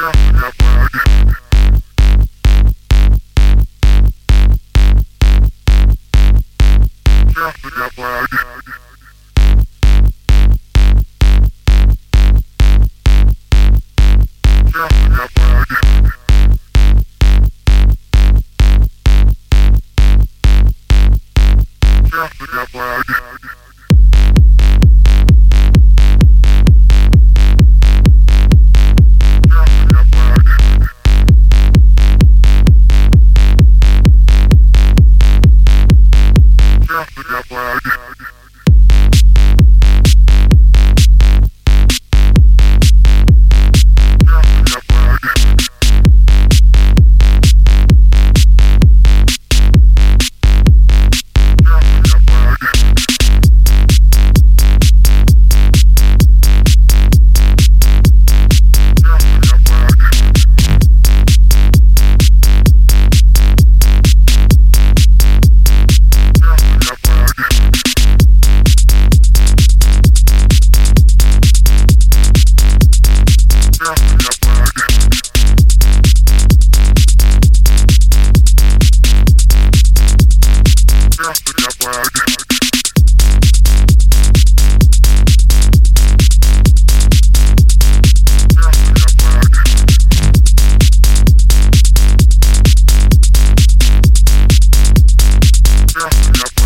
Yeah. Yeah.